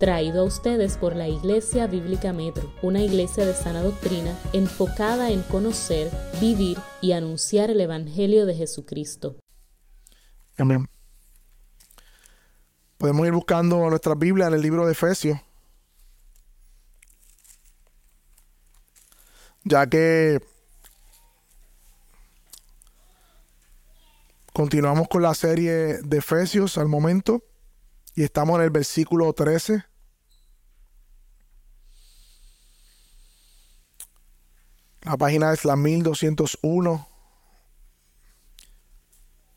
traído a ustedes por la Iglesia Bíblica Metro, una iglesia de sana doctrina enfocada en conocer, vivir y anunciar el Evangelio de Jesucristo. Amén. Podemos ir buscando nuestra Biblia en el libro de Efesios. Ya que continuamos con la serie de Efesios al momento y estamos en el versículo 13. La página es la 1201.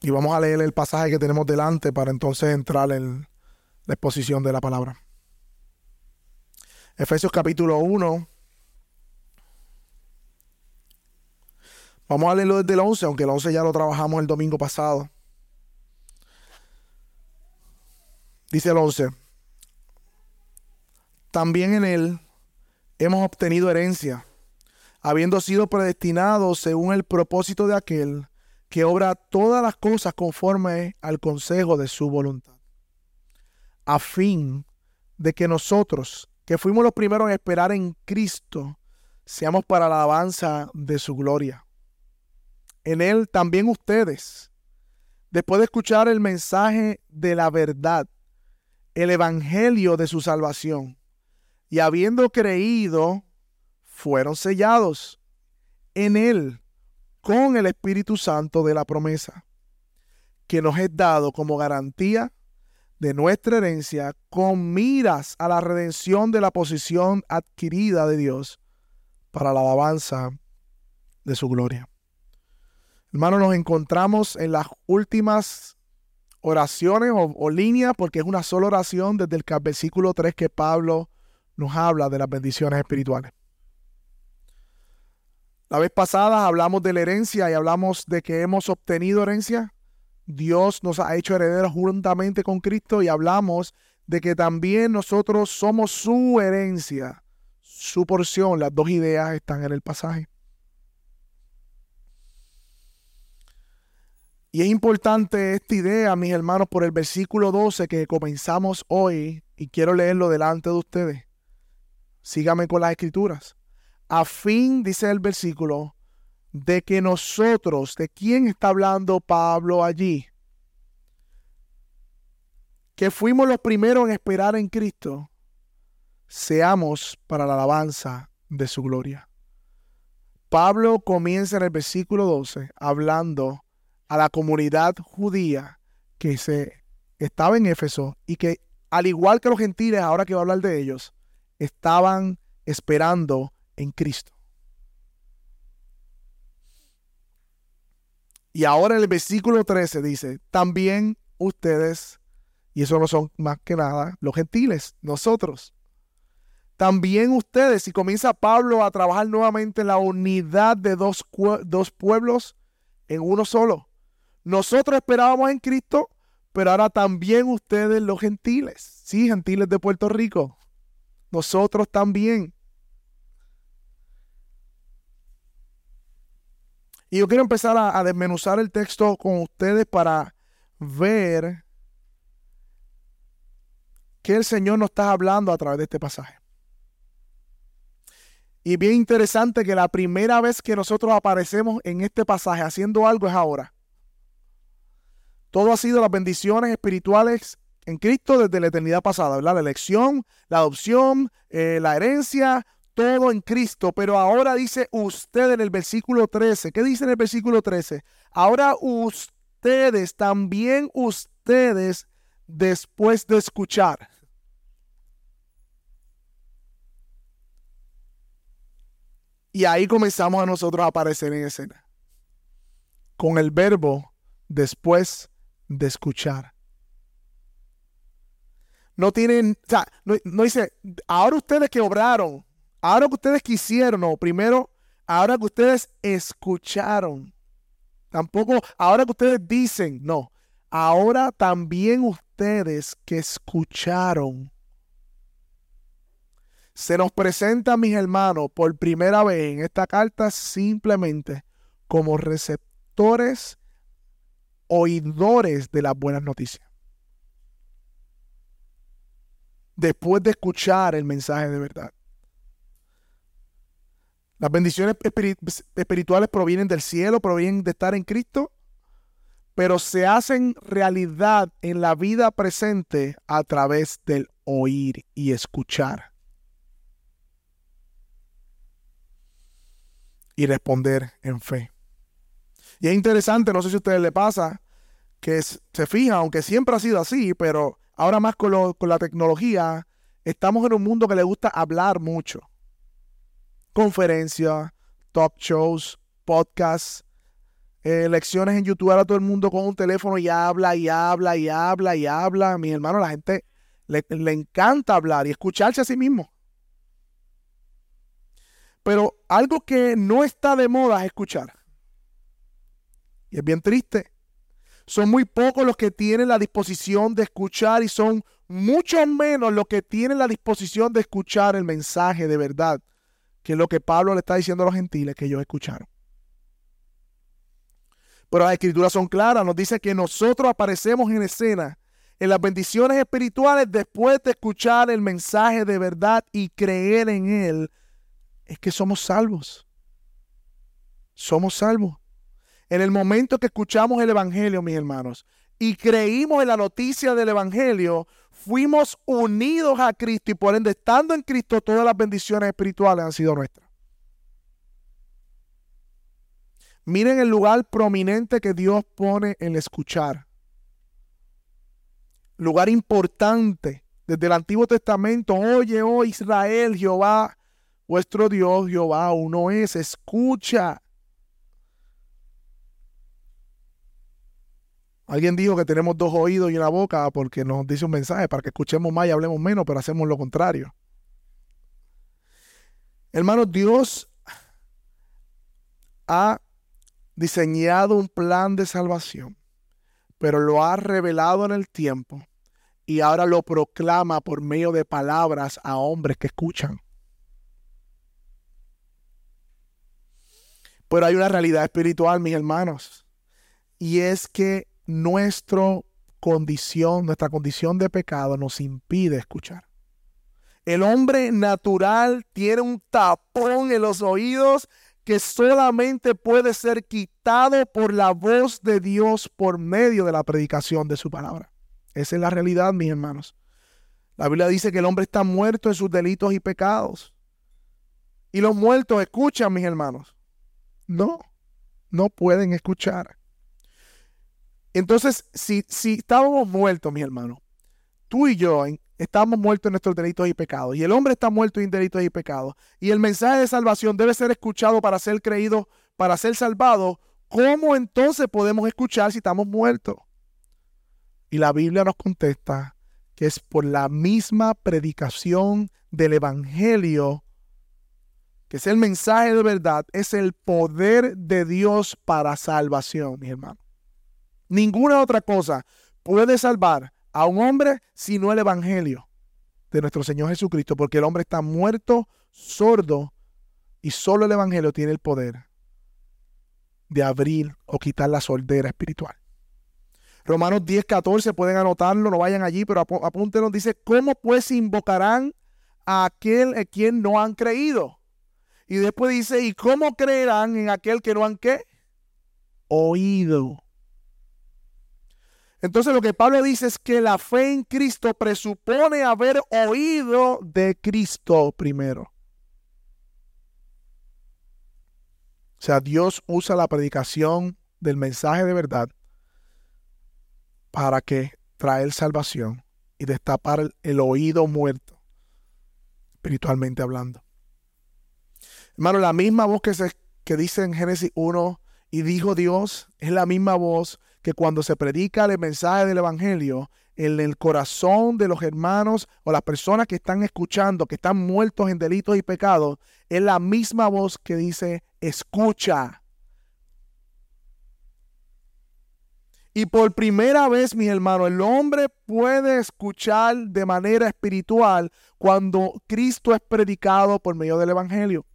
Y vamos a leer el pasaje que tenemos delante para entonces entrar en la exposición de la palabra. Efesios capítulo 1. Vamos a leerlo desde el 11, aunque el 11 ya lo trabajamos el domingo pasado. Dice el 11. También en él hemos obtenido herencia habiendo sido predestinados según el propósito de aquel que obra todas las cosas conforme al consejo de su voluntad, a fin de que nosotros, que fuimos los primeros en esperar en Cristo, seamos para la alabanza de su gloria. En Él también ustedes, después de escuchar el mensaje de la verdad, el Evangelio de su salvación, y habiendo creído, fueron sellados en Él con el Espíritu Santo de la promesa, que nos es dado como garantía de nuestra herencia con miras a la redención de la posición adquirida de Dios para la alabanza de su gloria. Hermanos, nos encontramos en las últimas oraciones o, o líneas, porque es una sola oración desde el versículo 3 que Pablo nos habla de las bendiciones espirituales. La vez pasada hablamos de la herencia y hablamos de que hemos obtenido herencia. Dios nos ha hecho herederos juntamente con Cristo y hablamos de que también nosotros somos su herencia, su porción. Las dos ideas están en el pasaje. Y es importante esta idea, mis hermanos, por el versículo 12 que comenzamos hoy y quiero leerlo delante de ustedes. Sígame con las escrituras a fin, dice el versículo, de que nosotros, ¿de quién está hablando Pablo allí? Que fuimos los primeros en esperar en Cristo, seamos para la alabanza de su gloria. Pablo comienza en el versículo 12 hablando a la comunidad judía que se estaba en Éfeso y que al igual que los gentiles, ahora que va a hablar de ellos, estaban esperando en Cristo. Y ahora en el versículo 13 dice, también ustedes, y eso no son más que nada los gentiles, nosotros. También ustedes, y comienza Pablo a trabajar nuevamente en la unidad de dos, dos pueblos en uno solo. Nosotros esperábamos en Cristo, pero ahora también ustedes los gentiles. Sí, gentiles de Puerto Rico. Nosotros también. Y yo quiero empezar a, desmenuzar el texto con ustedes para ver qué el Señor nos está hablando a través de este pasaje. Y bien interesante que la primera vez que nosotros aparecemos en este pasaje haciendo algo es ahora. Todo ha sido las bendiciones espirituales en Cristo desde la eternidad pasada, ¿verdad? La elección, la adopción, eh, la herencia, todo en Cristo, pero ahora dice usted en el versículo 13. ¿Qué dice en el versículo 13? Ahora ustedes, también ustedes, después de escuchar. Y ahí comenzamos a nosotros a aparecer en escena. Con el verbo después de escuchar. No tienen, o sea, no, no dice, ahora ustedes que obraron, Ahora que ustedes quisieron, no, primero, ahora que ustedes escucharon. Tampoco, ahora que ustedes dicen, no. Ahora también ustedes que escucharon. Se nos presenta, mis hermanos, por primera vez en esta carta simplemente como receptores, oidores de las buenas noticias. después de escuchar el mensaje de verdad. Las bendiciones espirituales provienen del cielo, provienen de estar en Cristo, pero se hacen realidad en la vida presente a través del oír y escuchar. Y responder en fe. Y es interesante, no sé si a ustedes les pasa, que se fija, aunque siempre ha sido así, pero ahora más con la tecnología, estamos en un mundo que le gusta hablar mucho. Conferencias, talk shows, podcasts, eh, lecciones en YouTube. Ahora todo el mundo con un teléfono y habla y habla y habla y habla. Mi hermano, la gente le, le encanta hablar y escucharse a sí mismo. Pero algo que no está de moda es escuchar. Y es bien triste. Son muy pocos los que tienen la disposición de escuchar y son mucho menos los que tienen la disposición de escuchar el mensaje de verdad, que es lo que Pablo le está diciendo a los gentiles que ellos escucharon. Pero las escrituras son claras, nos dice que nosotros aparecemos en escena en las bendiciones espirituales después de escuchar el mensaje de verdad y creer en él, es que somos salvos. Somos salvos. En el momento que escuchamos el Evangelio, mis hermanos, y creímos en la noticia del Evangelio, fuimos unidos a Cristo y por ende, estando en Cristo, todas las bendiciones espirituales han sido nuestras. Miren el lugar prominente que Dios pone en escuchar. Lugar importante. Desde el Antiguo Testamento, oye, oh Israel, Jehová, vuestro Dios, Jehová, uno es, escucha. Alguien dijo que tenemos dos oídos y una boca porque nos dice un mensaje para que escuchemos más y hablemos menos, pero hacemos lo contrario. Hermanos, Dios ha diseñado un plan de salvación, pero lo ha revelado en el tiempo y ahora lo proclama por medio de palabras a hombres que escuchan. Pero hay una realidad espiritual, mis hermanos, y es que nuestra condición, nuestra condición de pecado nos impide escuchar. El hombre natural tiene un tapón en los oídos que solamente puede ser quitado por la voz de Dios por medio de la predicación de su palabra. Esa es la realidad, mis hermanos. La Biblia dice que el hombre está muerto en sus delitos y pecados. Y los muertos escuchan, mis hermanos. No, no pueden escuchar. Entonces, si, estábamos muertos, mis hermanos, tú y yo estamos muertos en nuestros delitos y pecados. Y el hombre está muerto en delitos y pecados. Y el mensaje de salvación debe ser escuchado para ser creído, para ser salvado. ¿Cómo entonces podemos escuchar si estamos muertos? Y la Biblia nos contesta que es por la misma predicación del Evangelio, que es el mensaje de verdad, es el poder de Dios para salvación, mi hermano. Ninguna otra cosa puede salvar a un hombre sino el Evangelio de nuestro Señor Jesucristo, porque el hombre está muerto, sordo, y solo el Evangelio tiene el poder de abrir o quitar la sordera espiritual. Romanos 10, 14, pueden anotarlo, no vayan allí, pero apúntenos, dice, ¿cómo pues invocarán a aquel en quien no han creído? Y después dice, ¿y cómo creerán en aquel que no han qué? Oído. Entonces lo que Pablo dice es que la fe en Cristo presupone haber oído de Cristo primero. O sea, Dios usa la predicación del mensaje de verdad para que traer salvación y destapar el, oído muerto, espiritualmente hablando. Hermano, la misma voz que, se, que dice en Génesis 1 y dijo Dios es la misma voz que cuando se predica el mensaje del Evangelio, en el corazón de los hermanos o las personas que están escuchando, que están muertos en delitos y pecados, es la misma voz que dice, escucha. Y por primera vez, mis hermanos, el hombre puede escuchar de manera espiritual cuando Cristo es predicado por medio del Evangelio.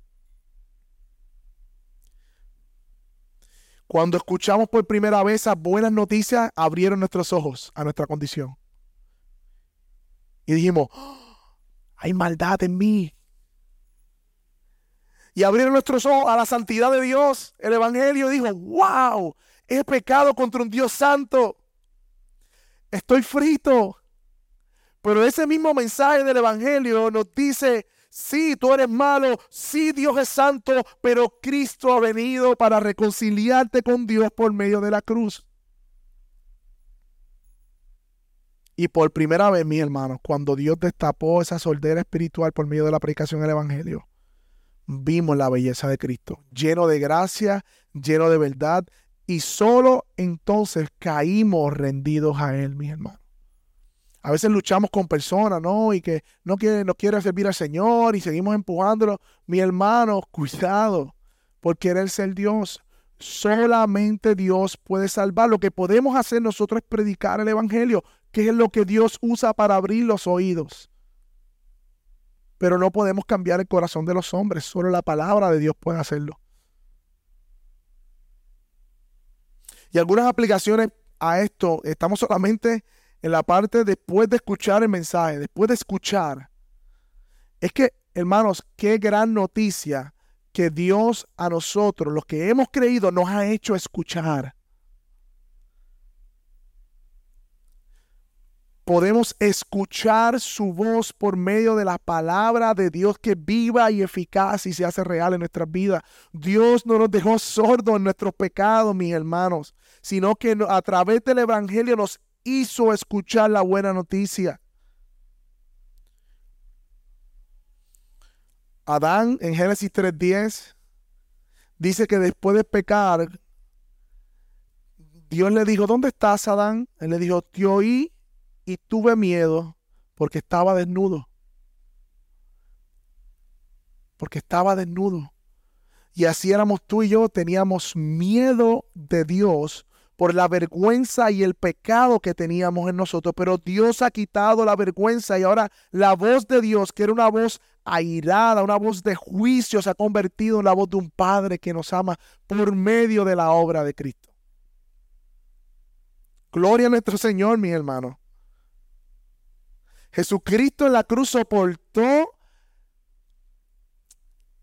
Cuando escuchamos por primera vez esas buenas noticias, abrieron nuestros ojos a nuestra condición. Y dijimos, ¡Oh! hay maldad en mí. Y abrieron nuestros ojos a la santidad de Dios. El Evangelio dijo, wow, he pecado contra un Dios santo. Estoy frito. Pero ese mismo mensaje del Evangelio nos dice, sí, tú eres malo, sí, Dios es santo, pero Cristo ha venido para reconciliarte con Dios por medio de la cruz. Y por primera vez, mi hermano, cuando Dios destapó esa soldera espiritual por medio de la predicación del Evangelio, vimos la belleza de Cristo, lleno de gracia, lleno de verdad, y solo entonces caímos rendidos a Él, mi hermano. A veces luchamos con personas, ¿no? Y que no quiere, no quiere servir al Señor y seguimos empujándolo. Mi hermano, cuidado por querer ser Dios. Solamente Dios puede salvar. Lo que podemos hacer nosotros es predicar el Evangelio que es lo que Dios usa para abrir los oídos. Pero no podemos cambiar el corazón de los hombres, solo la palabra de Dios puede hacerlo. Y algunas aplicaciones a esto, estamos solamente en la parte después de escuchar el mensaje, después de escuchar. Es que, hermanos, qué gran noticia que Dios a nosotros, los que hemos creído, nos ha hecho escuchar. podemos escuchar su voz por medio de la palabra de Dios que viva y eficaz y se hace real en nuestras vidas. Dios no nos dejó sordos en nuestros pecados, mis hermanos, sino que a través del Evangelio nos hizo escuchar la buena noticia. Adán en Génesis 3.10 dice que después de pecar, Dios le dijo, ¿dónde estás, Adán? Él le dijo, te oí y tuve miedo porque estaba desnudo. Porque estaba desnudo. Y así éramos tú y yo, teníamos miedo de Dios por la vergüenza y el pecado que teníamos en nosotros. Pero Dios ha quitado la vergüenza y ahora la voz de Dios, que era una voz airada, una voz de juicio, se ha convertido en la voz de un Padre que nos ama por medio de la obra de Cristo. Gloria a nuestro Señor, mi hermano. Jesucristo en la cruz soportó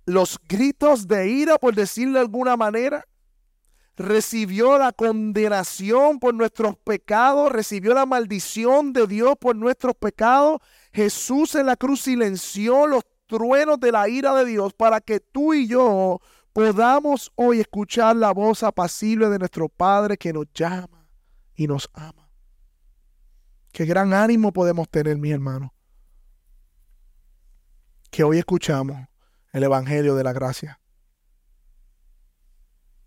los gritos de ira, por decirlo de alguna manera. Recibió la condenación por nuestros pecados, recibió la maldición de Dios por nuestros pecados. Jesús en la cruz silenció los truenos de la ira de Dios para que tú y yo podamos hoy escuchar la voz apacible de nuestro Padre que nos llama y nos ama. Qué gran ánimo podemos tener, mi hermano. Que hoy escuchamos el Evangelio de la Gracia.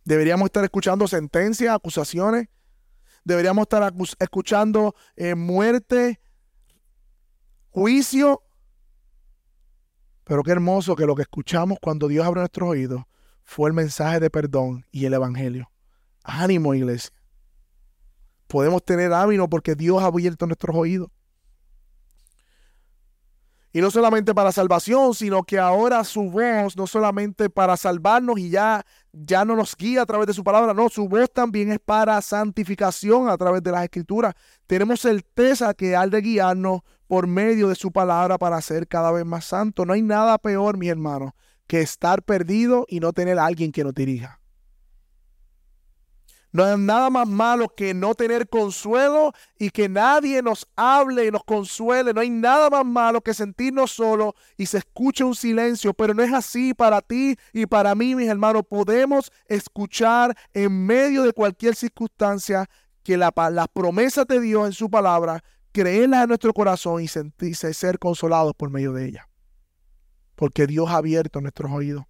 Deberíamos estar escuchando sentencias, acusaciones. Deberíamos estar escuchando eh, muerte, juicio. Pero qué hermoso que lo que escuchamos cuando Dios abre nuestros oídos fue el mensaje de perdón y el Evangelio. Ánimo, iglesia podemos tener ánimo porque Dios ha abierto nuestros oídos. Y no solamente para salvación, sino que ahora su voz, no solamente para salvarnos y ya, ya no nos guía a través de su palabra, no, su voz también es para santificación a través de las escrituras. Tenemos certeza que al de guiarnos por medio de su palabra para ser cada vez más santo. No hay nada peor, mi hermano, que estar perdido y no tener a alguien que nos dirija. No hay nada más malo que no tener consuelo y que nadie nos hable y nos consuele. No hay nada más malo que sentirnos solos y se escuche un silencio. Pero no es así para ti y para mí, mis hermanos. Podemos escuchar en medio de cualquier circunstancia que la, las promesas de Dios en su palabra, creerlas en nuestro corazón y sentirse ser consolados por medio de ella. Porque Dios ha abierto nuestros oídos.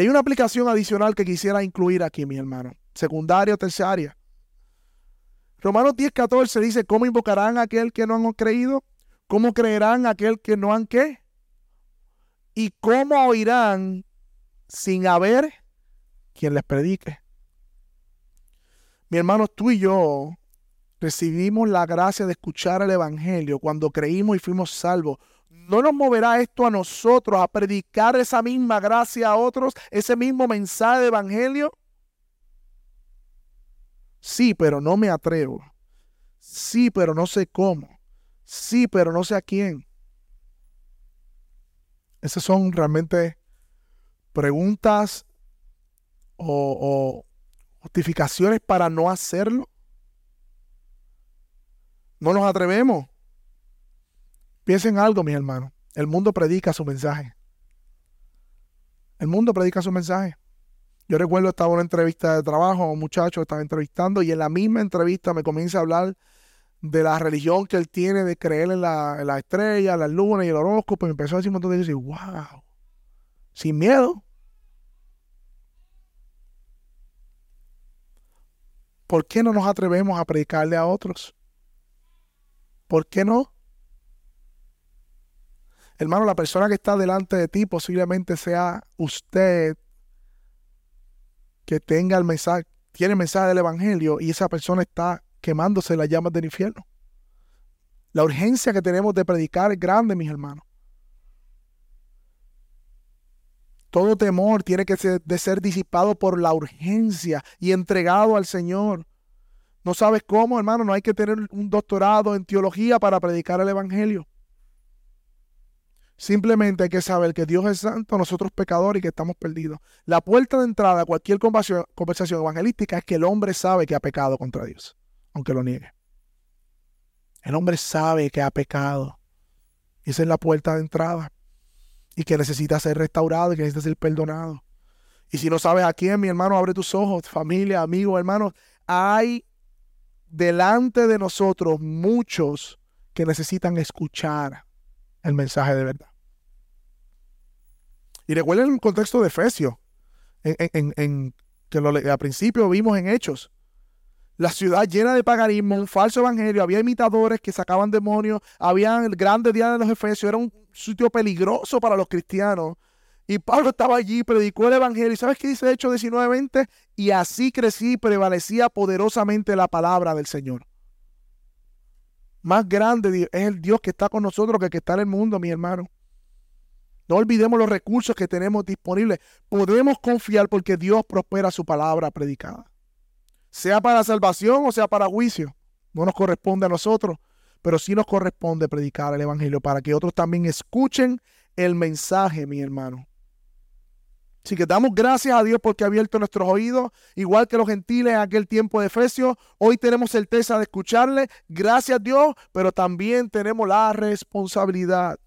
Hay una aplicación adicional que quisiera incluir aquí, mi hermano secundaria o terciaria. Romanos 10, 14 dice, ¿cómo invocarán a aquel que no han creído? ¿Cómo creerán a aquel que no han qué? ¿Y cómo oirán sin haber quien les predique? Mi hermano, tú y yo recibimos la gracia de escuchar el Evangelio cuando creímos y fuimos salvos. ¿No nos moverá esto a nosotros a predicar esa misma gracia a otros, ese mismo mensaje de Evangelio? Sí, pero no me atrevo. Sí, pero no sé cómo. Sí, pero no sé a quién. Esas son realmente preguntas o, o justificaciones para no hacerlo. No nos atrevemos. Piensen algo, mis hermanos. El mundo predica su mensaje. El mundo predica su mensaje. Yo recuerdo estaba en una entrevista de trabajo, un muchacho estaba entrevistando y en la misma entrevista me comienza a hablar de la religión que él tiene de creer en la, en la estrella, la luna y el horóscopo. Y me empezó a decir un montón de cosas y wow, sin miedo. ¿Por qué no nos atrevemos a predicarle a otros? ¿Por qué no? Hermano, la persona que está delante de ti posiblemente sea usted que tenga el mensaje, tiene el mensaje del Evangelio y esa persona está quemándose las llamas del infierno. La urgencia que tenemos de predicar es grande, mis hermanos. Todo temor tiene que ser, de ser disipado por la urgencia y entregado al Señor. No sabes cómo, hermano, no hay que tener un doctorado en teología para predicar el Evangelio. Simplemente hay que saber que Dios es santo, nosotros pecadores y que estamos perdidos. La puerta de entrada a cualquier conversación evangelística es que el hombre sabe que ha pecado contra Dios, aunque lo niegue. El hombre sabe que ha pecado. Esa es la puerta de entrada. Y que necesita ser restaurado y que necesita ser perdonado. Y si no sabes a quién, mi hermano, abre tus ojos, familia, amigos, hermanos. Hay delante de nosotros muchos que necesitan escuchar el mensaje de verdad. Y recuerden el contexto de Efesios, en, que lo, al principio vimos en Hechos. La ciudad llena de paganismo, un falso evangelio, había imitadores que sacaban demonios, había el grande día de los Efesios, era un sitio peligroso para los cristianos. Y Pablo estaba allí, predicó el evangelio. ¿Y sabes qué dice Hechos 19:20? Y así crecí y prevalecía poderosamente la palabra del Señor. Más grande es el Dios que está con nosotros que el que está en el mundo, mi hermano. No olvidemos los recursos que tenemos disponibles. Podemos confiar porque Dios prospera su palabra predicada. Sea para salvación o sea para juicio. No nos corresponde a nosotros, pero sí nos corresponde predicar el Evangelio para que otros también escuchen el mensaje, mi hermano. Así que damos gracias a Dios porque ha abierto nuestros oídos, igual que los gentiles en aquel tiempo de Efesios. Hoy tenemos certeza de escucharle, gracias a Dios, pero también tenemos la responsabilidad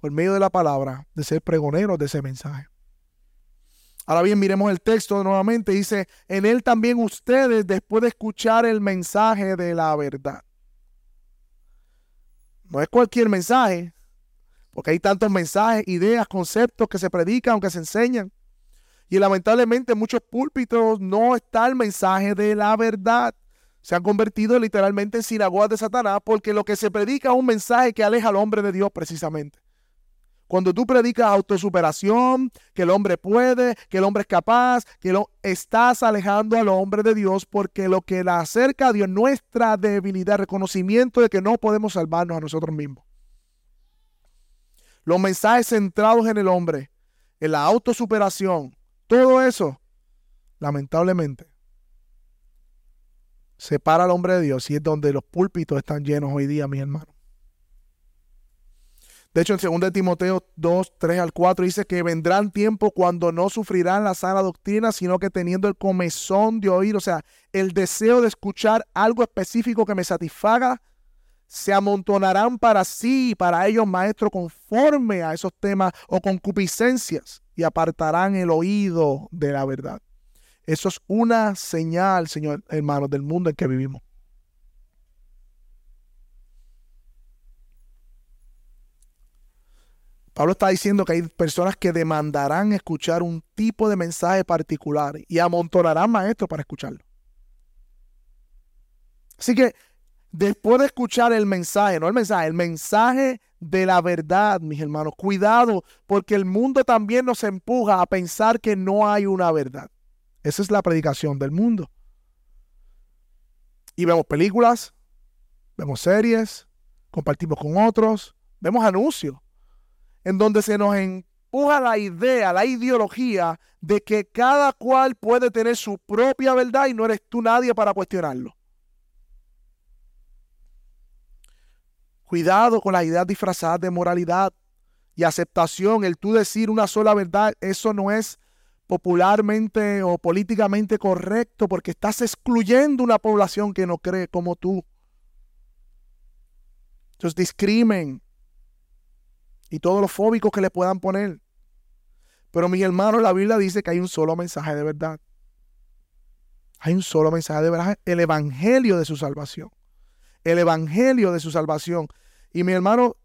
por medio de la palabra, de ser pregoneros de ese mensaje. Ahora bien, miremos el texto nuevamente. Dice, en él también ustedes, después de escuchar el mensaje de la verdad. No es cualquier mensaje, porque hay tantos mensajes, ideas, conceptos que se predican, que se enseñan. Y lamentablemente en muchos púlpitos no está el mensaje de la verdad. Se han convertido literalmente en sinagogas de Satanás porque lo que se predica es un mensaje que aleja al hombre de Dios precisamente. Cuando tú predicas autosuperación, que el hombre puede, que el hombre es capaz, que lo estás alejando al hombre de Dios porque lo que la acerca a Dios, nuestra debilidad, reconocimiento de que no podemos salvarnos a nosotros mismos. Los mensajes centrados en el hombre, en la autosuperación, todo eso, lamentablemente, separa al hombre de Dios y es donde los púlpitos están llenos hoy día, mis hermanos. De hecho, en 2 Timoteo 2, 3 al 4 dice que vendrán tiempos cuando no sufrirán la sana doctrina, sino que teniendo el comezón de oír, o sea, el deseo de escuchar algo específico que me satisfaga, se amontonarán para sí y para ellos maestros conforme a esos temas o concupiscencias y apartarán el oído de la verdad. Eso es una señal, Señor, hermanos, del mundo en que vivimos. Pablo está diciendo que hay personas que demandarán escuchar un tipo de mensaje particular y amontonarán maestros para escucharlo. Así que después de escuchar el mensaje, no el mensaje, el mensaje de la verdad, mis hermanos, cuidado, porque el mundo también nos empuja a pensar que no hay una verdad. Esa es la predicación del mundo. Y vemos películas, vemos series, compartimos con otros, vemos anuncios en donde se nos empuja la idea, la ideología de que cada cual puede tener su propia verdad y no eres tú nadie para cuestionarlo. Cuidado con las ideas disfrazadas de moralidad y aceptación, el tú decir una sola verdad, eso no es popularmente o políticamente correcto porque estás excluyendo una población que no cree como tú. Entonces discrimen y todos los fóbicos que le puedan poner. Pero mi hermano, la Biblia dice que hay un solo mensaje de verdad. Hay un solo mensaje de verdad, el evangelio de su salvación. El evangelio de su salvación. Y mi hermano,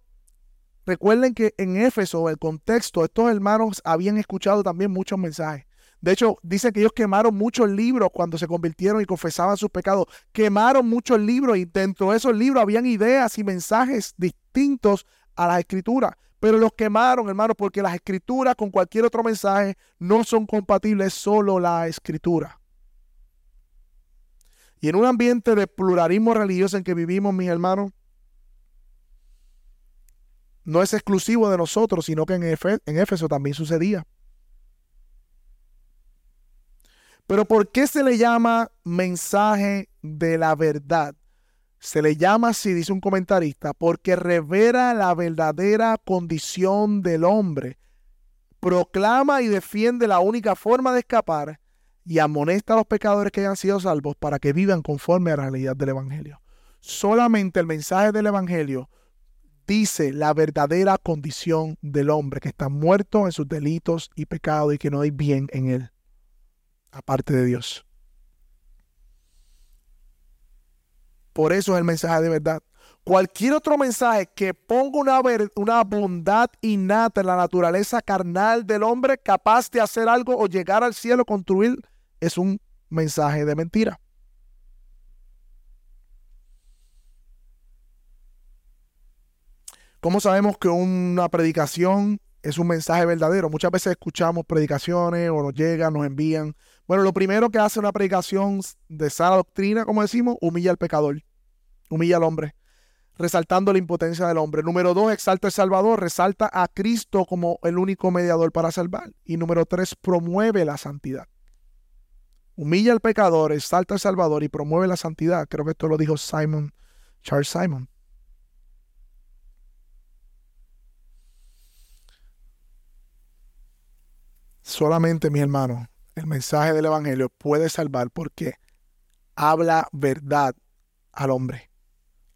recuerden que en Éfeso, el contexto, estos hermanos habían escuchado también muchos mensajes. De hecho, dice que ellos quemaron muchos libros cuando se convirtieron y confesaban sus pecados. Quemaron muchos libros y dentro de esos libros habían ideas y mensajes distintos a la escritura. Pero los quemaron, hermano, porque las escrituras con cualquier otro mensaje no son compatibles, solo la escritura. Y en un ambiente de pluralismo religioso en que vivimos, mis hermanos, no es exclusivo de nosotros, sino que en, Éfeso también sucedía. Pero ¿por qué se le llama mensaje de la verdad? Se le llama así, dice un comentarista, porque revela la verdadera condición del hombre, proclama y defiende la única forma de escapar y amonesta a los pecadores que hayan sido salvos para que vivan conforme a la realidad del Evangelio. Solamente el mensaje del Evangelio dice la verdadera condición del hombre, que está muerto en sus delitos y pecados y que no hay bien en él, aparte de Dios. Por eso es el mensaje de verdad. Cualquier otro mensaje que ponga una, una bondad innata en la naturaleza carnal del hombre capaz de hacer algo o llegar al cielo, construir, es un mensaje de mentira. ¿Cómo sabemos que una predicación es un mensaje verdadero? Muchas veces escuchamos predicaciones o nos llegan, nos envían bueno, lo primero que hace una predicación de sana doctrina, como decimos, humilla al pecador, humilla al hombre, resaltando la impotencia del hombre. Número dos, exalta al Salvador, resalta a Cristo como el único mediador para salvar. Y número tres, promueve la santidad. Humilla al pecador, exalta al Salvador y promueve la santidad. Creo que esto lo dijo Simon, Charles Simon. Solamente, mi hermano, el mensaje del Evangelio puede salvar porque habla verdad al hombre.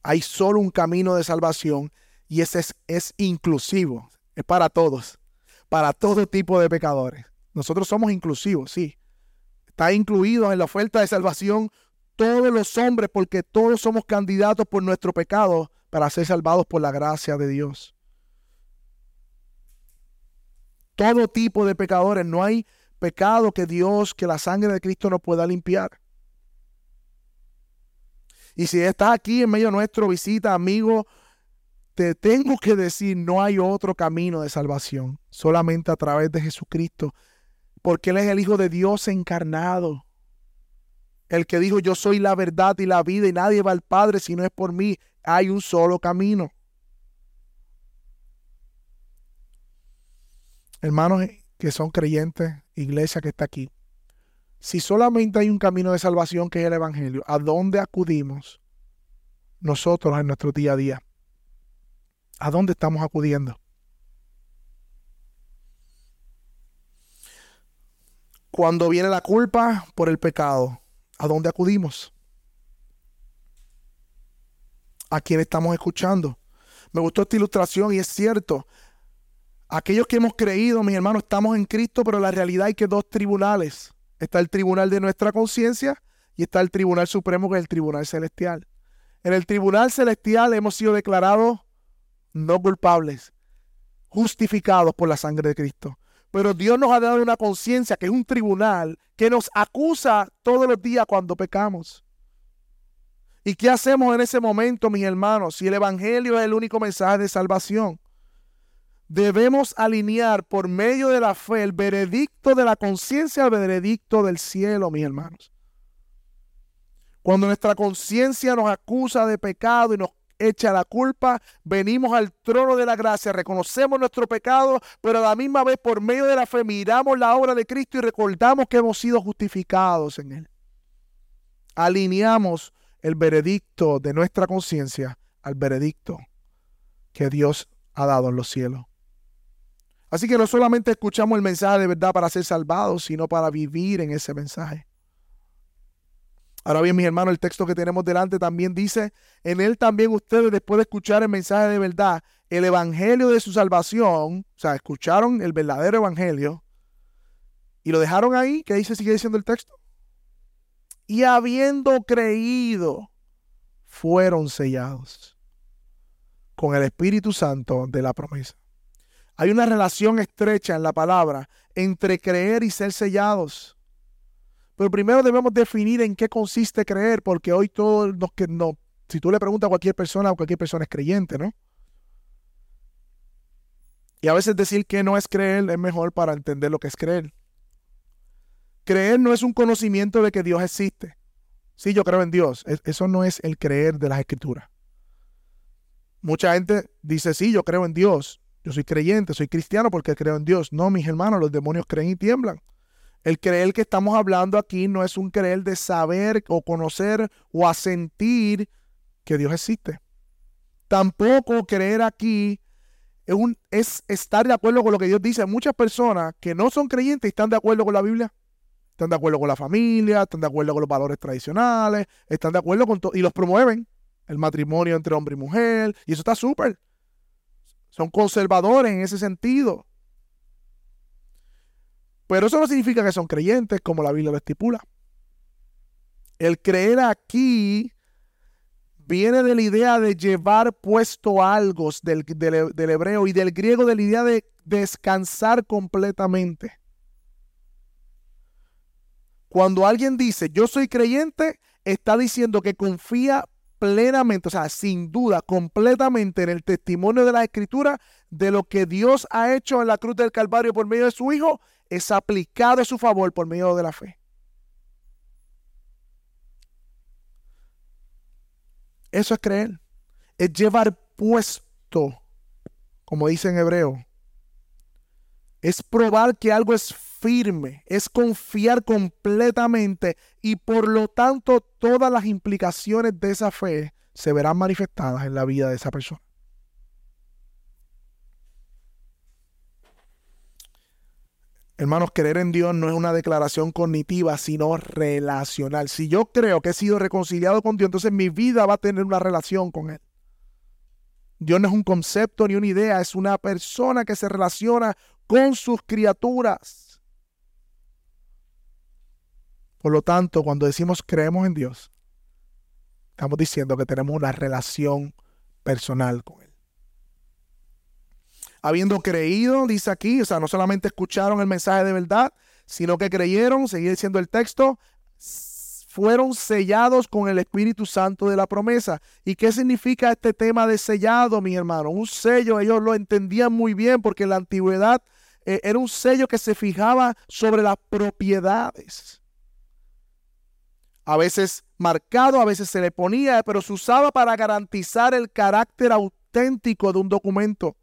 Hay solo un camino de salvación y ese es, es inclusivo, es para todos, para todo tipo de pecadores. Nosotros somos inclusivos, sí. Está incluido en la oferta de salvación todos los hombres porque todos somos candidatos por nuestro pecado para ser salvados por la gracia de Dios. Todo tipo de pecadores, no hay pecado que Dios, que la sangre de Cristo no pueda limpiar. Y si estás aquí en medio nuestro, visita, amigo, te tengo que decir, no hay otro camino de salvación, solamente a través de Jesucristo, porque Él es el Hijo de Dios encarnado. El que dijo, yo soy la verdad y la vida y nadie va al Padre si no es por mí. Hay un solo camino. Hermanos, que son creyentes, iglesia que está aquí, si solamente hay un camino de salvación que es el Evangelio, ¿a dónde acudimos nosotros en nuestro día a día? ¿A dónde estamos acudiendo? Cuando viene la culpa por el pecado, ¿a dónde acudimos? ¿A quién estamos escuchando? Me gustó esta ilustración y es cierto, Aquellos que hemos creído, mis hermanos, estamos en Cristo, pero la realidad hay que dos tribunales. Está el tribunal de nuestra conciencia y está el tribunal supremo, que es el tribunal celestial. En el tribunal celestial hemos sido declarados no culpables, justificados por la sangre de Cristo. Pero Dios nos ha dado una conciencia que es un tribunal que nos acusa todos los días cuando pecamos. ¿Y qué hacemos en ese momento, mis hermanos? Si el Evangelio es el único mensaje de salvación debemos alinear por medio de la fe el veredicto de la conciencia al veredicto del cielo, mis hermanos. Cuando nuestra conciencia nos acusa de pecado y nos echa la culpa, venimos al trono de la gracia, reconocemos nuestro pecado, pero a la misma vez por medio de la fe miramos la obra de Cristo y recordamos que hemos sido justificados en Él. Alineamos el veredicto de nuestra conciencia al veredicto que Dios ha dado en los cielos. Así que no solamente escuchamos el mensaje de verdad para ser salvados, sino para vivir en ese mensaje. Ahora bien, mis hermanos, el texto que tenemos delante también dice, en él también ustedes, después de escuchar el mensaje de verdad, el evangelio de su salvación, o sea, escucharon el verdadero evangelio y lo dejaron ahí, que se sigue diciendo el texto. Y habiendo creído, fueron sellados con el Espíritu Santo de la promesa. Hay una relación estrecha en la palabra entre creer y ser sellados. Pero primero debemos definir en qué consiste creer, porque hoy todos los que no, si tú le preguntas a cualquier persona, cualquier persona es creyente, ¿no? Y a veces decir que no es creer es mejor para entender lo que es creer. Creer no es un conocimiento de que Dios existe. Sí, yo creo en Dios. Eso no es el creer de las escrituras. Mucha gente dice, sí, yo creo en Dios. Yo soy creyente, soy cristiano porque creo en Dios. No, mis hermanos, los demonios creen y tiemblan. El creer que estamos hablando aquí no es un creer de saber o conocer o asentir que Dios existe. Tampoco creer aquí es, estar de acuerdo con lo que Dios dice. Muchas personas que no son creyentes están de acuerdo con la Biblia. Están de acuerdo con la familia, están de acuerdo con los valores tradicionales, están de acuerdo con todo y los promueven. El matrimonio entre hombre y mujer. Y eso está súper. Son conservadores en ese sentido. Pero eso no significa que son creyentes, como la Biblia lo estipula. El creer aquí viene de la idea de llevar puesto algo del, del, hebreo y del griego de la idea de descansar completamente. Cuando alguien dice yo soy creyente, está diciendo que confía plenamente, o sea, sin duda, completamente en el testimonio de la escritura de lo que Dios ha hecho en la cruz del Calvario por medio de su Hijo es aplicado a su favor por medio de la fe. Eso es creer. Es llevar puesto, como dice en hebreo. Es probar que algo es firme, es confiar completamente y por lo tanto todas las implicaciones de esa fe se verán manifestadas en la vida de esa persona. Hermanos, creer en Dios no es una declaración cognitiva, sino relacional. Si yo creo que he sido reconciliado con Dios, entonces mi vida va a tener una relación con Él. Dios no es un concepto ni una idea, es una persona que se relaciona con sus criaturas. Por lo tanto, cuando decimos creemos en Dios, estamos diciendo que tenemos una relación personal con Él habiendo creído, dice aquí, o sea, no solamente escucharon el mensaje de verdad, sino que creyeron, sigue diciendo el texto, fueron sellados con el Espíritu Santo de la promesa. ¿Y qué significa este tema de sellado, mi hermano? Un sello, ellos lo entendían muy bien porque en la antigüedad eh, era un sello que se fijaba sobre las propiedades. A veces marcado, a veces se le ponía, pero se usaba para garantizar el carácter auténtico de un documento.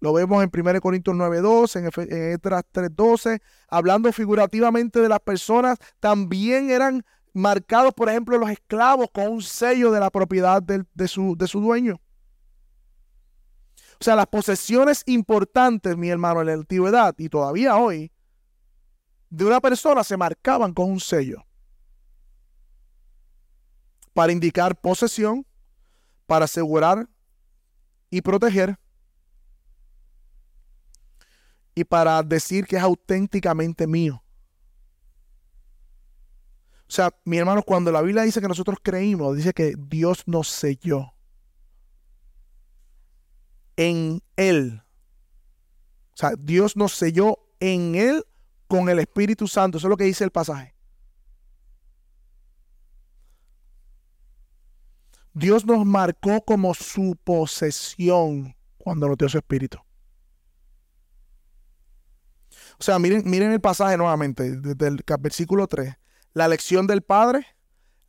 Lo vemos en 1 Corintios 9.2, en, en Etras 3.12, hablando figurativamente de las personas, también eran marcados, por ejemplo, los esclavos con un sello de la propiedad de, su, de su dueño. O sea, las posesiones importantes, mi hermano, en la antigüedad y todavía hoy, de una persona se marcaban con un sello para indicar posesión, para asegurar y proteger y para decir que es auténticamente mío. O sea, mi hermano, cuando la Biblia dice que nosotros creímos, dice que Dios nos selló en Él. O sea, Dios nos selló en Él con el Espíritu Santo. Eso es lo que dice el pasaje. Dios nos marcó como su posesión cuando nos dio su Espíritu. O sea, miren, miren el pasaje nuevamente, desde el versículo 3. La elección del Padre,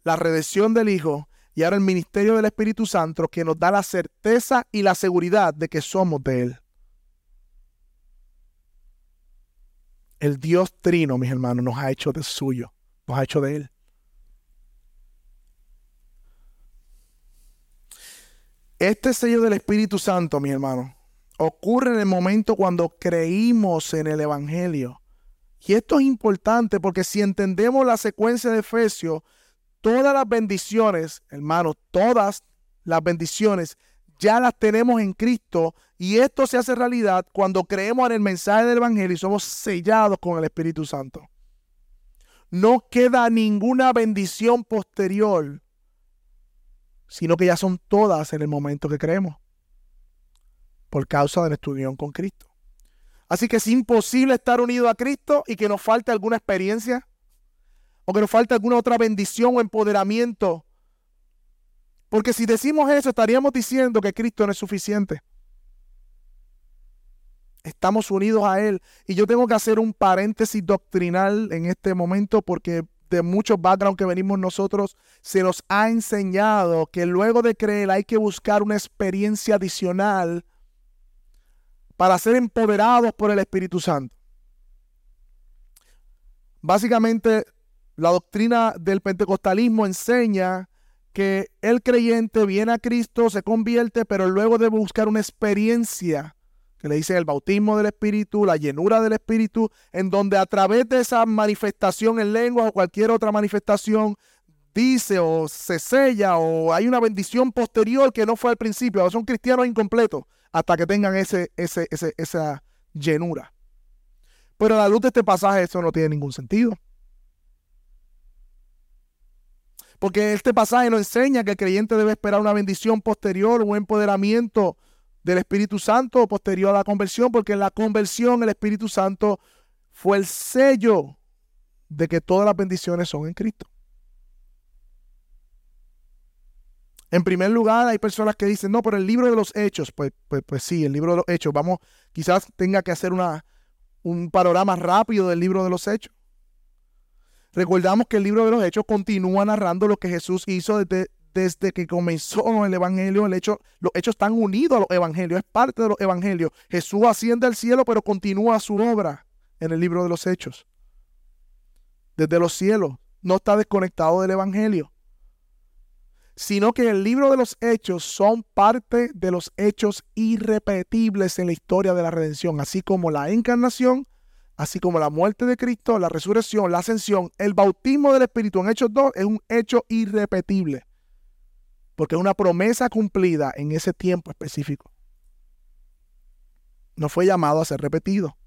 la redención del Hijo y ahora el ministerio del Espíritu Santo que nos da la certeza y la seguridad de que somos de Él. El Dios Trino, mis hermanos, nos ha hecho de suyo, nos ha hecho de Él. Este sello del Espíritu Santo, mis hermanos, ocurre en el momento cuando creímos en el Evangelio. Y esto es importante porque si entendemos la secuencia de Efesios, todas las bendiciones, hermanos, todas las bendiciones ya las tenemos en Cristo y esto se hace realidad cuando creemos en el mensaje del Evangelio y somos sellados con el Espíritu Santo. No queda ninguna bendición posterior, sino que ya son todas en el momento que creemos, por causa de nuestra unión con Cristo. Así que es imposible estar unido a Cristo y que nos falte alguna experiencia o que nos falte alguna otra bendición o empoderamiento. Porque si decimos eso, estaríamos diciendo que Cristo no es suficiente. Estamos unidos a Él. Y yo tengo que hacer un paréntesis doctrinal en este momento porque de muchos background que venimos nosotros, se nos ha enseñado que luego de creer hay que buscar una experiencia adicional para ser empoderados por el Espíritu Santo. Básicamente la doctrina del pentecostalismo enseña que el creyente viene a Cristo, se convierte, pero luego debe buscar una experiencia que le dice el bautismo del Espíritu, la llenura del Espíritu, en donde a través de esa manifestación en lengua o cualquier otra manifestación, dice o se sella o hay una bendición posterior que no fue al principio. Son cristianos incompletos hasta que tengan ese, ese, esa llenura. Pero a la luz de este pasaje eso no tiene ningún sentido. Porque este pasaje nos enseña que el creyente debe esperar una bendición posterior, un empoderamiento del Espíritu Santo posterior a la conversión, porque en la conversión el Espíritu Santo fue el sello de que todas las bendiciones son en Cristo. En primer lugar, hay personas que dicen, no, pero el libro de los hechos, pues, pues, pues sí, el libro de los hechos, vamos, quizás tenga que hacer una, un panorama rápido del libro de los hechos. Recordamos que el libro de los Hechos continúa narrando lo que Jesús hizo desde, que comenzó el Evangelio. Los hechos están unidos a los Evangelios, es parte de los Evangelios. Jesús asciende al cielo, pero continúa su obra en el libro de los Hechos. Desde los cielos, no está desconectado del Evangelio. Sino que el libro de los hechos son parte de los hechos irrepetibles en la historia de la redención, así como la encarnación así como la muerte de Cristo, la resurrección, la ascensión, el bautismo del Espíritu en Hechos 2 es un hecho irrepetible, porque es una promesa cumplida en ese tiempo específico. No fue llamado a ser repetido.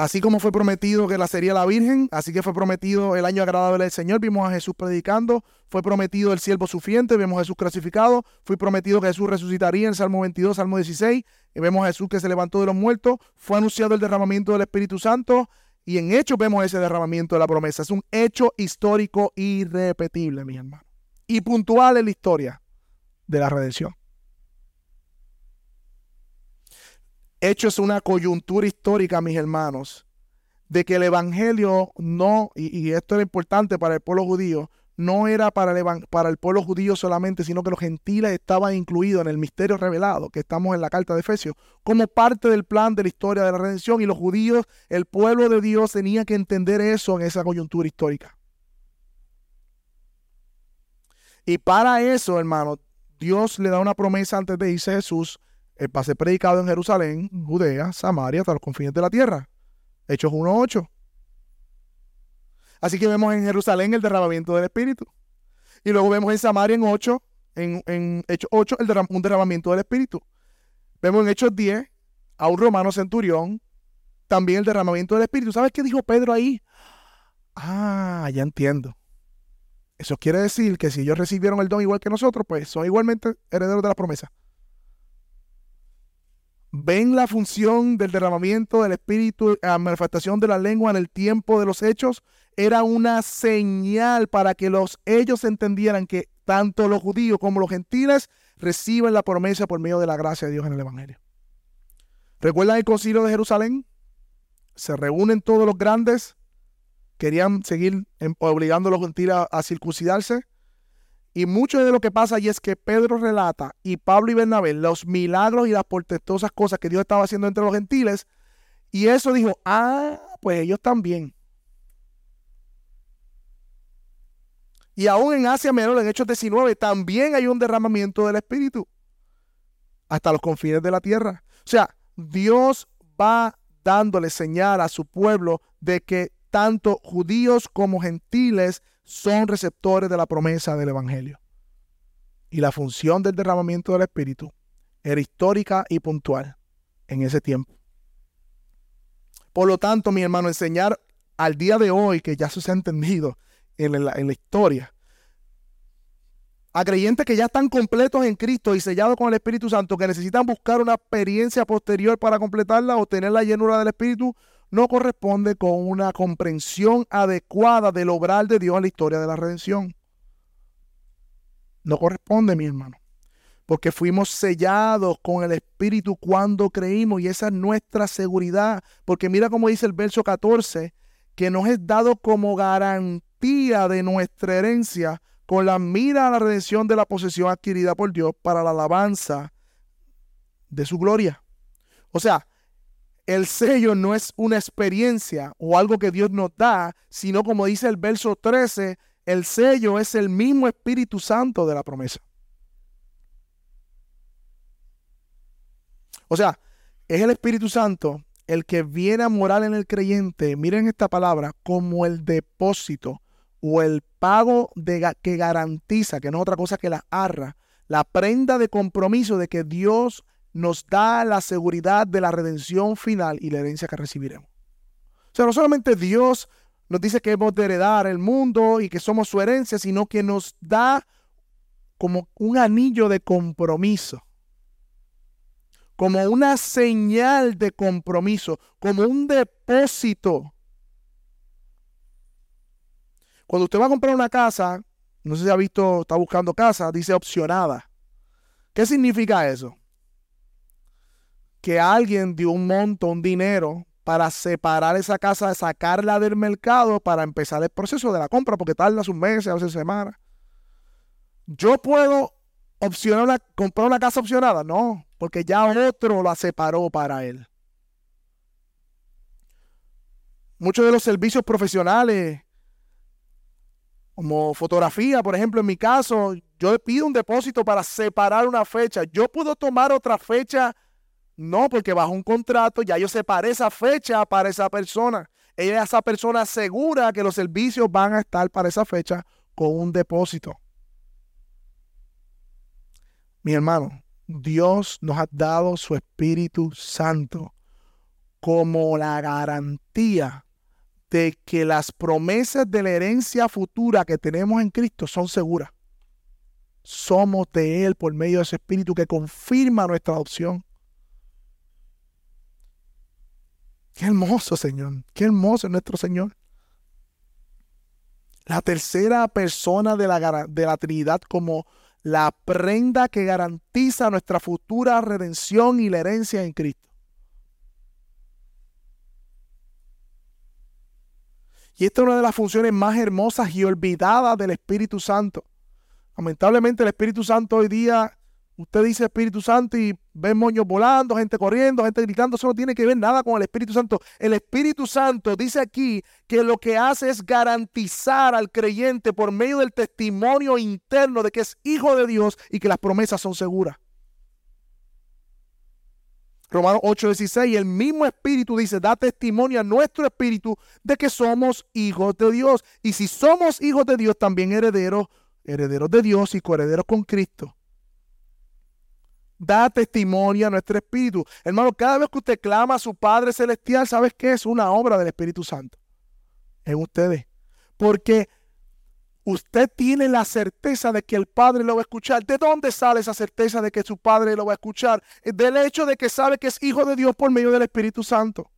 Así como fue prometido que la sería la Virgen, así que fue prometido el año agradable del Señor, vimos a Jesús predicando, fue prometido el siervo sufiente, vemos a Jesús crucificado, fue prometido que Jesús resucitaría en Salmo 22, Salmo 16, y vemos a Jesús que se levantó de los muertos, fue anunciado el derramamiento del Espíritu Santo, y en Hechos vemos ese derramamiento de la promesa. Es un hecho histórico irrepetible, mi hermano, y puntual en la historia de la redención. Hecho es una coyuntura histórica, mis hermanos, de que el Evangelio no, y, esto era importante para el pueblo judío, no era para el, para el pueblo judío solamente, sino que los gentiles estaban incluidos en el misterio revelado, que estamos en la carta de Efesios, como parte del plan de la historia de la redención. Y los judíos, el pueblo de Dios, tenía que entender eso en esa coyuntura histórica. Y para eso, hermano, Dios le da una promesa antes de irse Jesús el pase predicado en Jerusalén, Judea, Samaria, hasta los confines de la tierra. Hechos 1.8. Así que vemos en Jerusalén el derramamiento del Espíritu. Y luego vemos en Samaria en 8, en, Hechos 8, el un derramamiento del Espíritu. Vemos en Hechos 10 a un romano centurión, también el derramamiento del Espíritu. ¿Sabes qué dijo Pedro ahí? Ah, ya entiendo. Eso quiere decir que si ellos recibieron el don igual que nosotros, pues son igualmente herederos de la promesa ven la función del derramamiento del Espíritu, la manifestación de la lengua en el tiempo de los hechos, era una señal para que los, ellos entendieran que tanto los judíos como los gentiles reciben la promesa por medio de la gracia de Dios en el Evangelio. ¿Recuerdan el concilio de Jerusalén? Se reúnen todos los grandes, querían seguir obligando a los gentiles a circuncidarse. Y mucho de lo que pasa allí es que Pedro relata y Pablo y Bernabé los milagros y las portentosas cosas que Dios estaba haciendo entre los gentiles. Y eso dijo, ah, pues ellos también. Y aún en Asia Menor, en Hechos 19, también hay un derramamiento del Espíritu. Hasta los confines de la tierra. O sea, Dios va dándole señal a su pueblo de que tanto judíos como gentiles son receptores de la promesa del Evangelio. Y la función del derramamiento del Espíritu era histórica y puntual en ese tiempo. Por lo tanto, mi hermano, enseñar al día de hoy, que ya se ha entendido en la, en la historia, a creyentes que ya están completos en Cristo y sellados con el Espíritu Santo, que necesitan buscar una experiencia posterior para completarla o tener la llenura del Espíritu, no corresponde con una comprensión adecuada del obrar de Dios en la historia de la redención. No corresponde, mi hermano. Porque fuimos sellados con el Espíritu cuando creímos y esa es nuestra seguridad. Porque mira cómo dice el verso 14, que nos es dado como garantía de nuestra herencia con la mira a la redención de la posesión adquirida por Dios para la alabanza de su gloria. O sea, el sello no es una experiencia o algo que Dios nos da, sino como dice el verso 13, el sello es el mismo Espíritu Santo de la promesa. O sea, es el Espíritu Santo el que viene a morar en el creyente, miren esta palabra, como el depósito o el pago que garantiza, que no es otra cosa que la arra, la prenda de compromiso de que Dios nos da la seguridad de la redención final y la herencia que recibiremos. O sea, no solamente Dios nos dice que hemos de heredar el mundo y que somos su herencia, sino que nos da como un anillo de compromiso, como una señal de compromiso, como un depósito cuando usted va a comprar una casa, no sé si ha visto, está buscando casa, dice opcionada. ¿Qué significa eso? Que alguien dio un monto, un dinero para separar esa casa, sacarla del mercado para empezar el proceso de la compra, porque tarda sus meses, a veces semanas. Yo puedo opcionar comprar una casa opcionada, no, porque ya otro la separó para él. Muchos de los servicios profesionales como fotografía, por ejemplo, en mi caso, yo pido un depósito para separar una fecha. Yo puedo tomar otra fecha, no, porque bajo un contrato ya yo separé esa fecha para esa persona. Ella, esa persona asegura que los servicios van a estar para esa fecha con un depósito. Mi hermano, Dios nos ha dado su Espíritu Santo como la garantía de que las promesas de la herencia futura que tenemos en Cristo son seguras. Somos de Él por medio de ese Espíritu que confirma nuestra adopción. Qué hermoso, Señor. Qué hermoso es nuestro Señor. La tercera persona de la, de la Trinidad como la prenda que garantiza nuestra futura redención y la herencia en Cristo. Y esta es una de las funciones más hermosas y olvidadas del Espíritu Santo. Lamentablemente el Espíritu Santo hoy día, usted dice Espíritu Santo y ve moños volando, gente corriendo, gente gritando, eso no tiene que ver nada con el Espíritu Santo. El Espíritu Santo dice aquí que lo que hace es garantizar al creyente por medio del testimonio interno de que es hijo de Dios y que las promesas son seguras. Romanos 8:16, el mismo Espíritu dice, da testimonio a nuestro Espíritu de que somos hijos de Dios. Y si somos hijos de Dios, también herederos, herederos de Dios y coherederos con Cristo. Da testimonio a nuestro Espíritu. Hermano, cada vez que usted clama a su Padre Celestial, ¿sabes qué? Es una obra del Espíritu Santo en ustedes. Porque usted tiene la certeza de que el Padre lo va a escuchar. ¿De dónde sale esa certeza de que su Padre lo va a escuchar? Del hecho de que sabe que es hijo de Dios por medio del Espíritu Santo.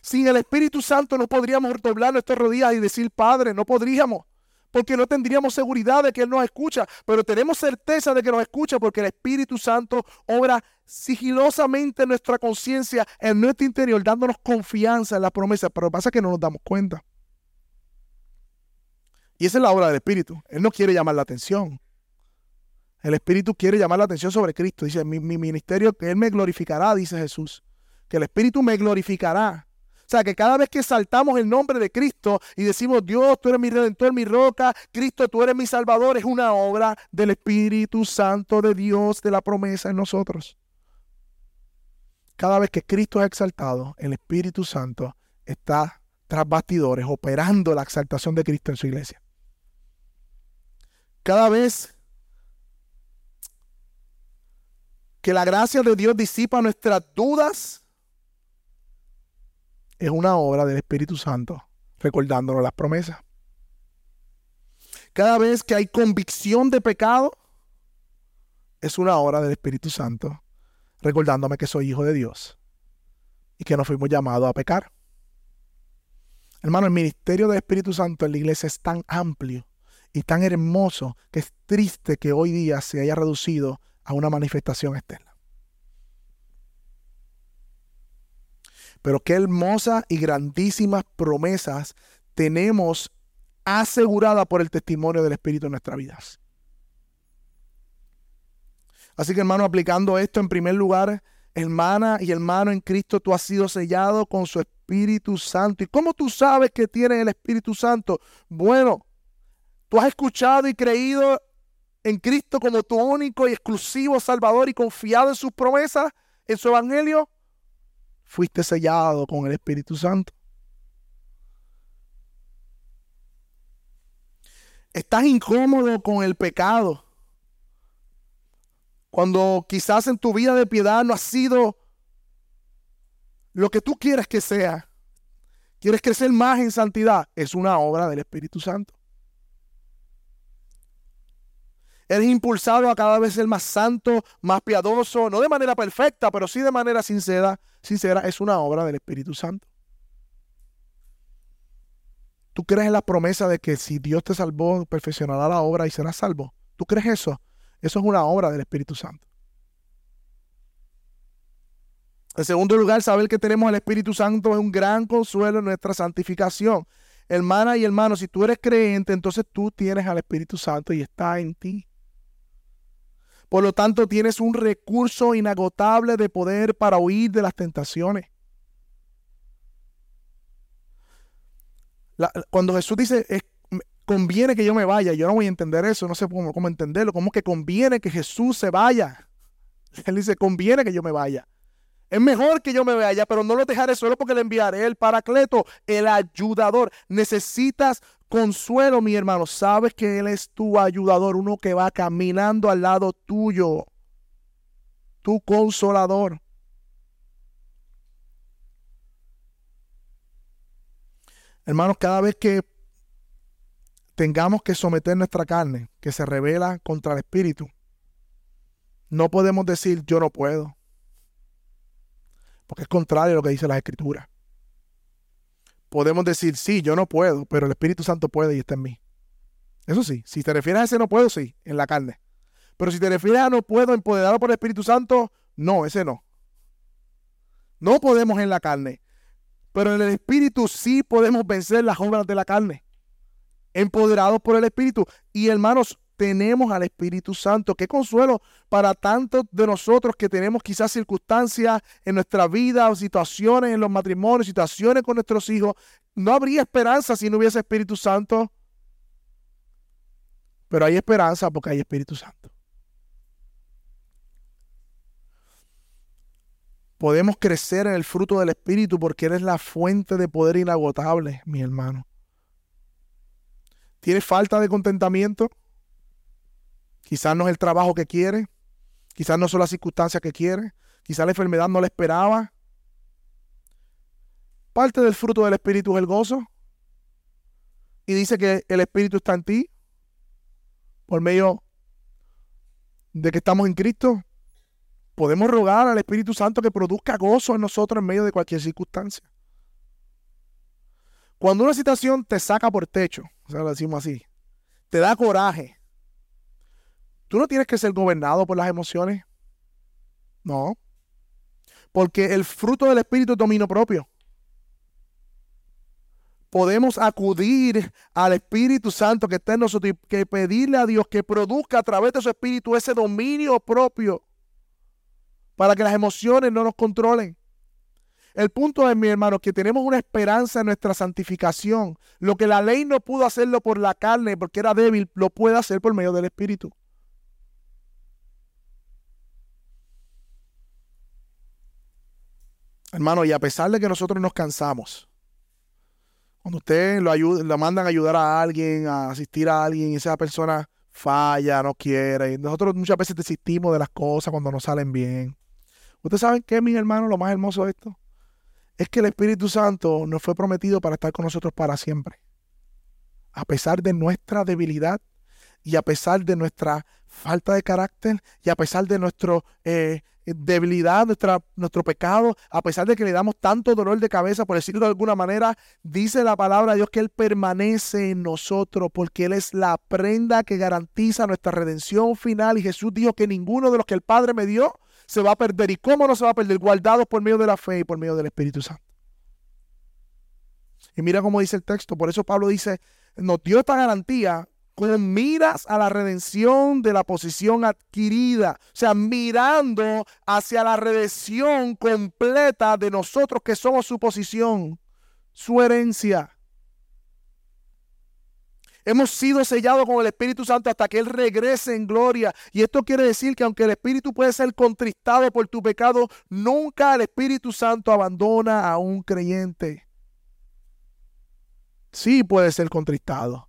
Sin el Espíritu Santo no podríamos doblar nuestras rodillas y decir Padre, no podríamos, porque no tendríamos seguridad de que Él nos escucha, pero tenemos certeza de que nos escucha porque el Espíritu Santo obra sigilosamente en nuestra conciencia, en nuestro interior, dándonos confianza en la promesa, pero pasa que no nos damos cuenta. Y esa es la obra del Espíritu. Él no quiere llamar la atención. El Espíritu quiere llamar la atención sobre Cristo. Dice, mi, ministerio, que Él me glorificará, dice Jesús. Que el Espíritu me glorificará. O sea, que cada vez que saltamos el nombre de Cristo y decimos, Dios, tú eres mi redentor, mi roca, Cristo, tú eres mi salvador, es una obra del Espíritu Santo de Dios, de la promesa en nosotros. Cada vez que Cristo es exaltado, el Espíritu Santo está tras bastidores operando la exaltación de Cristo en su iglesia. Cada vez que la gracia de Dios disipa nuestras dudas, es una obra del Espíritu Santo, recordándonos las promesas. Cada vez que hay convicción de pecado, es una obra del Espíritu Santo, recordándome que soy hijo de Dios y que no fuimos llamados a pecar. Hermano, el ministerio del Espíritu Santo en la iglesia es tan amplio y tan hermoso que es triste que hoy día se haya reducido a una manifestación externa. Pero qué hermosas y grandísimas promesas tenemos aseguradas por el testimonio del Espíritu en nuestras vidas. Así que hermano, aplicando esto en primer lugar, hermana y hermano en Cristo, tú has sido sellado con su Espíritu Santo. ¿Y cómo tú sabes que tienes el Espíritu Santo? Bueno, tú has escuchado y creído en Cristo como tu único y exclusivo Salvador y confiado en sus promesas, en su Evangelio fuiste sellado con el Espíritu Santo. Estás incómodo con el pecado. Cuando quizás en tu vida de piedad no ha sido lo que tú quieres que sea. Quieres crecer más en santidad. Es una obra del Espíritu Santo. Eres impulsado a cada vez ser más santo, más piadoso, no de manera perfecta, pero sí de manera sincera. Sincera, es una obra del Espíritu Santo. ¿Tú crees en la promesa de que si Dios te salvó, perfeccionará la obra y serás salvo? ¿Tú crees eso? Eso es una obra del Espíritu Santo. En segundo lugar, saber que tenemos el Espíritu Santo es un gran consuelo en nuestra santificación. Hermana y hermano, si tú eres creyente, entonces tú tienes al Espíritu Santo y está en ti. Por lo tanto, tienes un recurso inagotable de poder para huir de las tentaciones. cuando Jesús dice, conviene que yo me vaya, yo no voy a entender eso, no sé cómo, cómo entenderlo. ¿Cómo que conviene que Jesús se vaya? Él dice, conviene que yo me vaya. Es mejor que yo me vaya, pero no lo dejaré solo porque le enviaré el paracleto, el ayudador. Necesitas consuelo, mi hermano. Sabes que Él es tu ayudador, uno que va caminando al lado tuyo, tu consolador. Hermanos, cada vez que tengamos que someter nuestra carne, que se revela contra el Espíritu, no podemos decir yo no puedo, porque es contrario a lo que dice la Escritura podemos decir, sí, yo no puedo, pero el Espíritu Santo puede y está en mí. Eso sí, si te refieres a ese no puedo, sí, en la carne. Pero si te refieres a no puedo empoderado por el Espíritu Santo, no, ese no. No podemos en la carne. Pero en el Espíritu sí podemos vencer las obras de la carne. Empoderados por el Espíritu. Y hermanos, tenemos al Espíritu Santo. Qué consuelo para tantos de nosotros que tenemos quizás circunstancias en nuestra vida o situaciones en los matrimonios, situaciones con nuestros hijos. No habría esperanza si no hubiese Espíritu Santo. Pero hay esperanza porque hay Espíritu Santo. Podemos crecer en el fruto del Espíritu porque eres la fuente de poder inagotable, mi hermano. ¿Tienes falta de contentamiento? Quizás no es el trabajo que quiere, quizás no son las circunstancias que quiere, quizás la enfermedad no la esperaba. Parte del fruto del Espíritu es el gozo. Y dice que el Espíritu está en ti por medio de que estamos en Cristo. Podemos rogar al Espíritu Santo que produzca gozo en nosotros en medio de cualquier circunstancia. Cuando una situación te saca por techo, o sea, lo decimos así, te da coraje, Tú no tienes que ser gobernado por las emociones. No. Porque el fruto del Espíritu es dominio propio. Podemos acudir al Espíritu Santo que está en nosotros y que pedirle a Dios que produzca a través de su Espíritu ese dominio propio para que las emociones no nos controlen. El punto es, mi hermano, que tenemos una esperanza en nuestra santificación. Lo que la ley no pudo hacerlo por la carne, porque era débil, lo puede hacer por medio del Espíritu. Hermano, y a pesar de que nosotros nos cansamos, cuando usted lo, lo mandan a ayudar a alguien, a asistir a alguien, y esa persona falla, no quiere, y nosotros muchas veces desistimos de las cosas cuando nos salen bien. ¿Ustedes saben qué, mis hermanos, lo más hermoso de esto? Es que el Espíritu Santo nos fue prometido para estar con nosotros para siempre. A pesar de nuestra debilidad y a pesar de nuestra falta de carácter y a pesar de nuestro eh, debilidad, nuestra, nuestro pecado, a pesar de que le damos tanto dolor de cabeza, por decirlo de alguna manera, dice la palabra de Dios que Él permanece en nosotros porque Él es la prenda que garantiza nuestra redención final. Y Jesús dijo que ninguno de los que el Padre me dio se va a perder. ¿Y cómo no se va a perder? Guardados por medio de la fe y por medio del Espíritu Santo. Y mira cómo dice el texto. Por eso Pablo dice, nos dio esta garantía con miras a la redención de la posición adquirida, o sea, mirando hacia la redención completa de nosotros que somos su posición, su herencia. Hemos sido sellados con el Espíritu Santo hasta que Él regrese en gloria. Y esto quiere decir que aunque el Espíritu puede ser contristado por tu pecado, nunca el Espíritu Santo abandona a un creyente. Sí puede ser contristado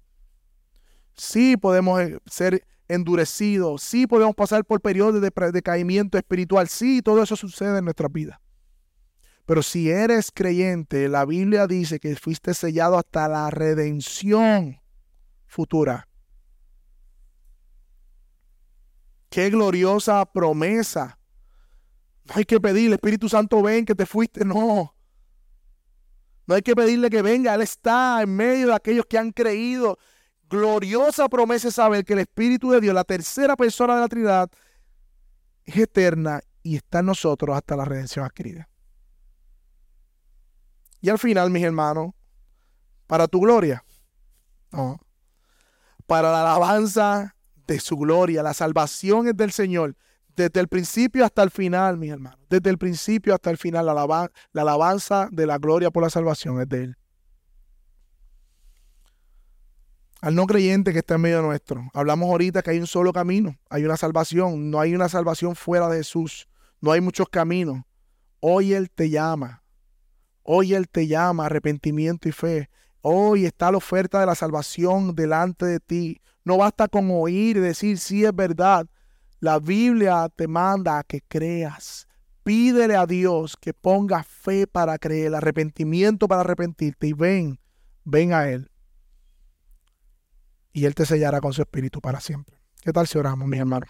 sí podemos eh, ser endurecidos, sí podemos pasar por periodos de decaimiento espiritual, sí, todo eso sucede en nuestra vida. Pero si eres creyente, la Biblia dice que fuiste sellado hasta la redención futura. Qué gloriosa promesa. No hay que pedirle, Espíritu Santo, ven que te fuiste, no. No hay que pedirle que venga, Él está en medio de aquellos que han creído gloriosa promesa es saber que el Espíritu de Dios, la tercera persona de la Trinidad, es eterna y está en nosotros hasta la redención adquirida. Y al final, mis hermanos, para tu gloria, para la alabanza de su gloria, la salvación es del Señor, desde el principio hasta el final, mis hermanos, desde el principio hasta el final, la alabanza de la gloria por la salvación es de Él. Al no creyente que está en medio nuestro. Hablamos ahorita que hay un solo camino, hay una salvación, no hay una salvación fuera de Jesús, no hay muchos caminos. Hoy Él te llama, hoy Él te llama arrepentimiento y fe. Hoy está la oferta de la salvación delante de ti. No basta con oír y decir, sí es verdad. La Biblia te manda a que creas. Pídele a Dios que ponga fe para creer, arrepentimiento para arrepentirte y ven, ven a Él y Él te sellará con su espíritu para siempre. ¿Qué tal si oramos, mis hermanos?